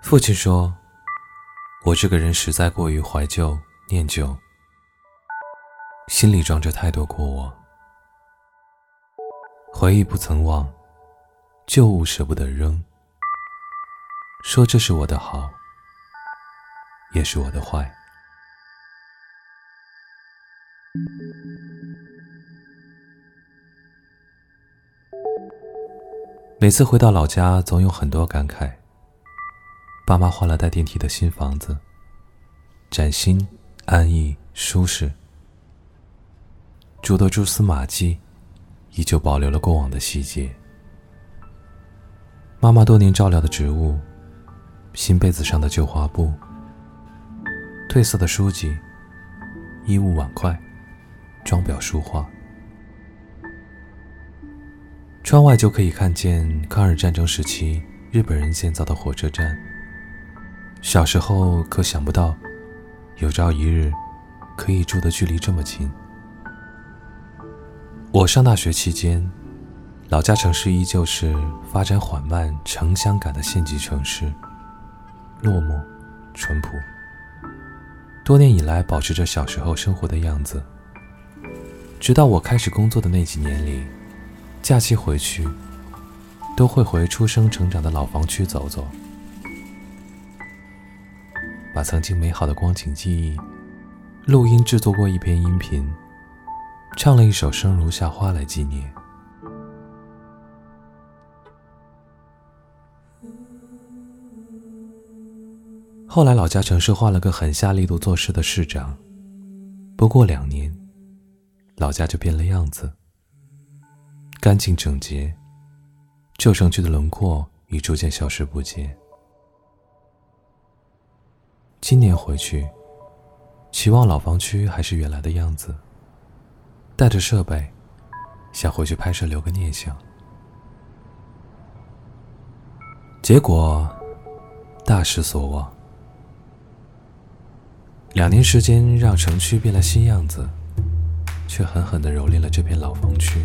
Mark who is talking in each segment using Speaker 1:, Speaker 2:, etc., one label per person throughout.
Speaker 1: 父亲说：“我这个人实在过于怀旧、念旧，心里装着太多过往，回忆不曾忘，旧物舍不得扔。说这是我的好，也是我的坏。每次回到老家，总有很多感慨。”爸妈换了带电梯的新房子，崭新、安逸、舒适，住的蛛丝马迹，依旧保留了过往的细节。妈妈多年照料的植物，新被子上的旧花布，褪色的书籍，衣物碗筷，装裱书画，窗外就可以看见抗日战争时期日本人建造的火车站。小时候可想不到，有朝一日可以住的距离这么近。我上大学期间，老家城市依旧是发展缓慢、城乡感的县级城市，落寞、淳朴。多年以来保持着小时候生活的样子。直到我开始工作的那几年里，假期回去都会回出生成长的老房区走走。把曾经美好的光景记忆录音制作过一篇音频，唱了一首《生如夏花》来纪念。后来老家城市换了个狠下力度做事的市长，不过两年，老家就变了样子，干净整洁，旧城区的轮廓已逐渐消失不见。今年回去，期望老房区还是原来的样子。带着设备，想回去拍摄留个念想。结果，大失所望。两年时间让城区变了新样子，却狠狠地蹂躏了这片老房区，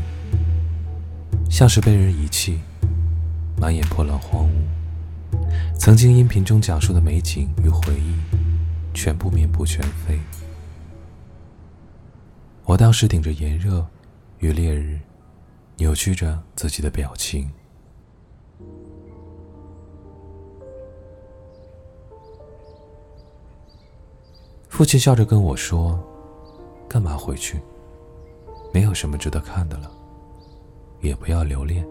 Speaker 1: 像是被人遗弃，满眼破烂荒芜。曾经音频中讲述的美景与回忆，全部面目全非。我当时顶着炎热与烈日，扭曲着自己的表情。父亲笑着跟我说：“干嘛回去？没有什么值得看的了，也不要留恋。”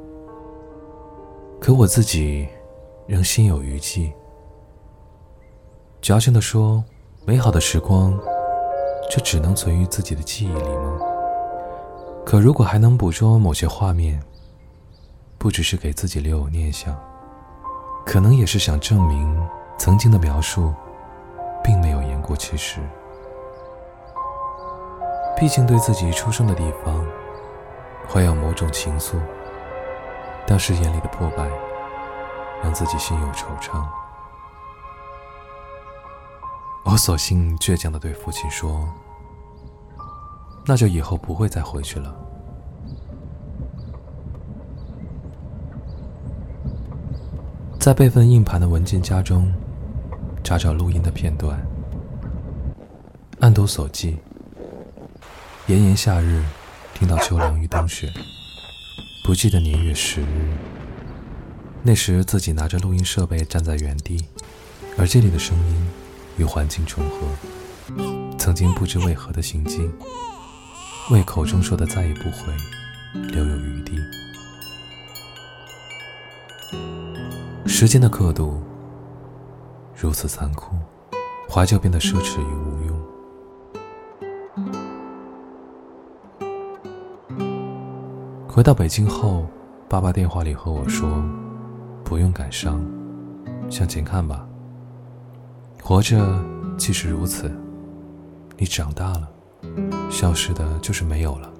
Speaker 1: 可我自己。仍心有余悸，矫情地说：“美好的时光，就只能存于自己的记忆里吗？可如果还能捕捉某些画面，不只是给自己留有念想，可能也是想证明曾经的描述，并没有言过其实。毕竟对自己出生的地方，怀有某种情愫，当时眼里的破败。”让自己心有惆怅，我索性倔强的对父亲说：“那就以后不会再回去了。”在备份硬盘的文件夹中，查找录音的片段，按图索骥。炎炎夏日，听到秋凉与冬雪，不记得年月时日。那时自己拿着录音设备站在原地，而这里的声音与环境重合。曾经不知为何的行径，为口中说的再也不回留有余地。时间的刻度如此残酷，怀旧变得奢侈与无用。回到北京后，爸爸电话里和我说。不用感伤，向前看吧。活着即是如此，你长大了，消失的就是没有了，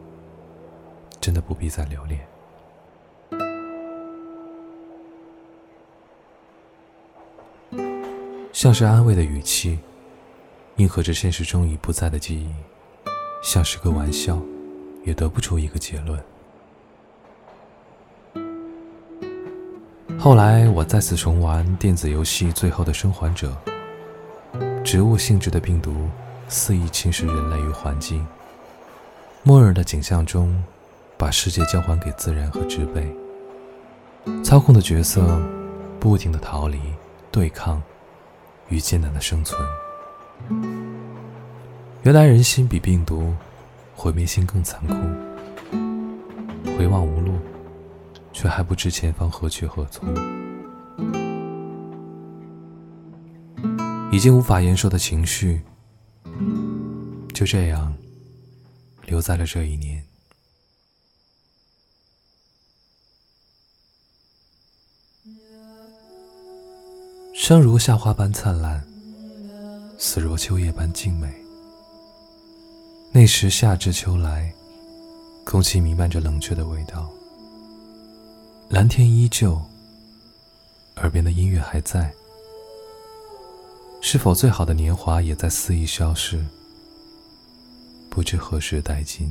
Speaker 1: 真的不必再留恋。像是安慰的语气，应和着现实中已不在的记忆，像是个玩笑，也得不出一个结论。后来我再次重玩电子游戏《最后的生还者》，植物性质的病毒肆意侵蚀人类与环境，末日的景象中，把世界交还给自然和植被。操控的角色不停的逃离、对抗与艰难的生存。原来人心比病毒毁灭性更残酷。回望无路，却还不知前方何去何从。已经无法言说的情绪，就这样留在了这一年。生如夏花般灿烂，死若秋叶般静美。那时夏至秋来，空气弥漫着冷却的味道。蓝天依旧，耳边的音乐还在。是否最好的年华也在肆意消逝？不知何时殆尽。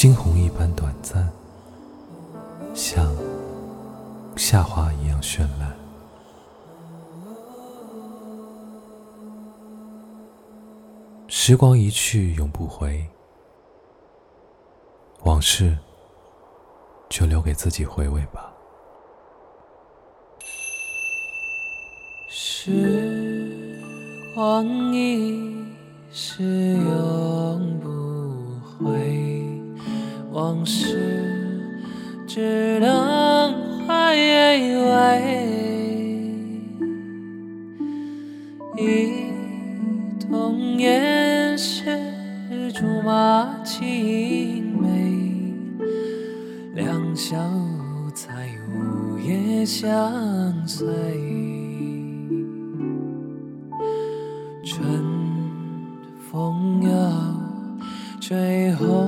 Speaker 1: 惊鸿一般短暂，像夏花一样绚烂。时光一去永不回，往事就留给自己回味吧。
Speaker 2: 时。光一逝永不回，往事只能回味。一童年时竹马青梅，两小无猜午夜相随。春风又吹红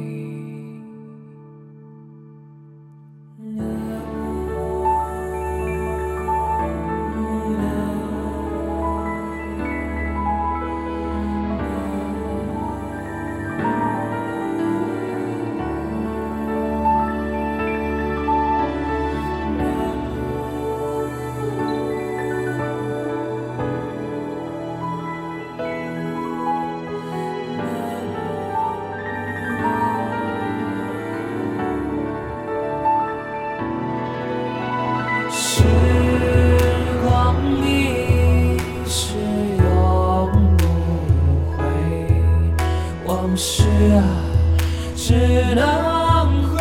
Speaker 2: 往事啊只能回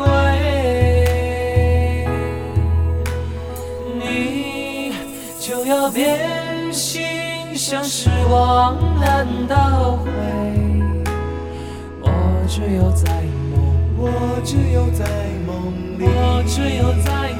Speaker 2: 味，你就要变心，像时光难倒回。我只有在梦，
Speaker 3: 我只有在梦里，
Speaker 2: 我只有在。